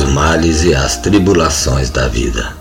males e as tribulações da vida.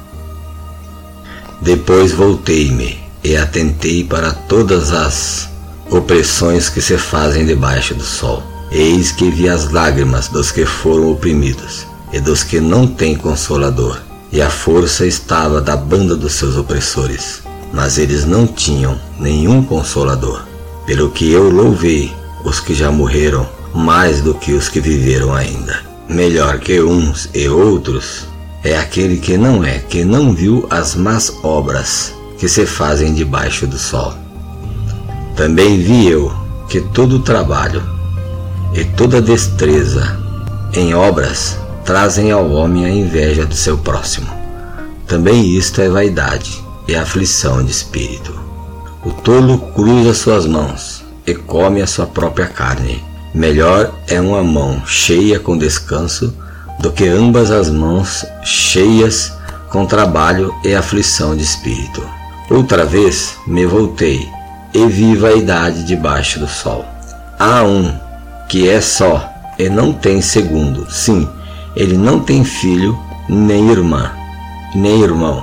Depois voltei-me e atentei para todas as opressões que se fazem debaixo do sol. Eis que vi as lágrimas dos que foram oprimidos e dos que não têm consolador, e a força estava da banda dos seus opressores, mas eles não tinham nenhum consolador. Pelo que eu louvei os que já morreram mais do que os que viveram ainda. Melhor que uns e outros é aquele que não é, que não viu as más obras que se fazem debaixo do sol. Também vi eu que todo trabalho e toda destreza em obras trazem ao homem a inveja do seu próximo. Também isto é vaidade e aflição de espírito. O tolo cruza suas mãos e come a sua própria carne. Melhor é uma mão cheia com descanso do que ambas as mãos cheias com trabalho e aflição de espírito. Outra vez me voltei e vi vaidade debaixo do sol. Há um que é só e não tem segundo. Sim, ele não tem filho, nem irmã, nem irmão.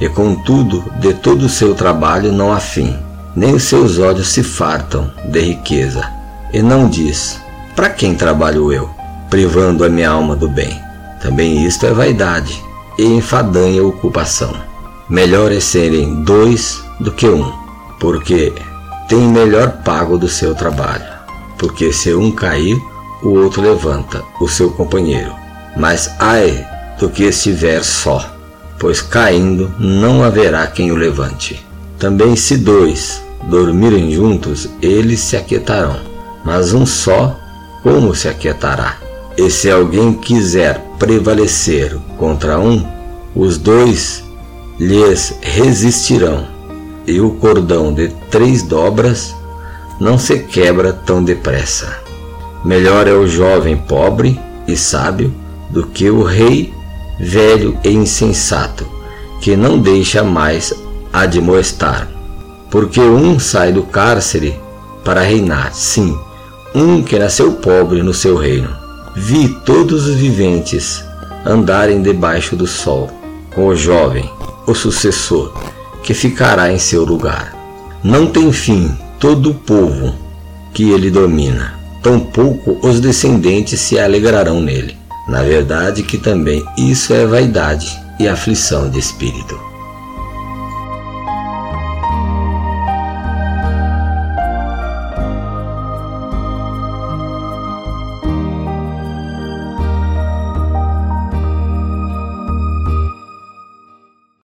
E contudo, de todo o seu trabalho não há fim, nem os seus olhos se fartam de riqueza. E não diz: Para quem trabalho eu? privando a minha alma do bem. Também isto é vaidade e enfadanha ocupação. Melhor é serem dois do que um, porque tem melhor pago do seu trabalho. Porque se um cair, o outro levanta o seu companheiro. Mas ai do que estiver só, pois caindo não haverá quem o levante. Também se dois dormirem juntos, eles se aquietarão, mas um só, como se aquietará? E se alguém quiser prevalecer contra um, os dois lhes resistirão, e o cordão de três dobras não se quebra tão depressa. Melhor é o jovem pobre e sábio do que o rei velho e insensato, que não deixa mais admoestar. Porque um sai do cárcere para reinar, sim, um que nasceu pobre no seu reino Vi todos os viventes andarem debaixo do sol, com o jovem, o sucessor, que ficará em seu lugar. Não tem fim todo o povo que ele domina, tampouco os descendentes se alegrarão nele. Na verdade que também isso é vaidade e aflição de espírito.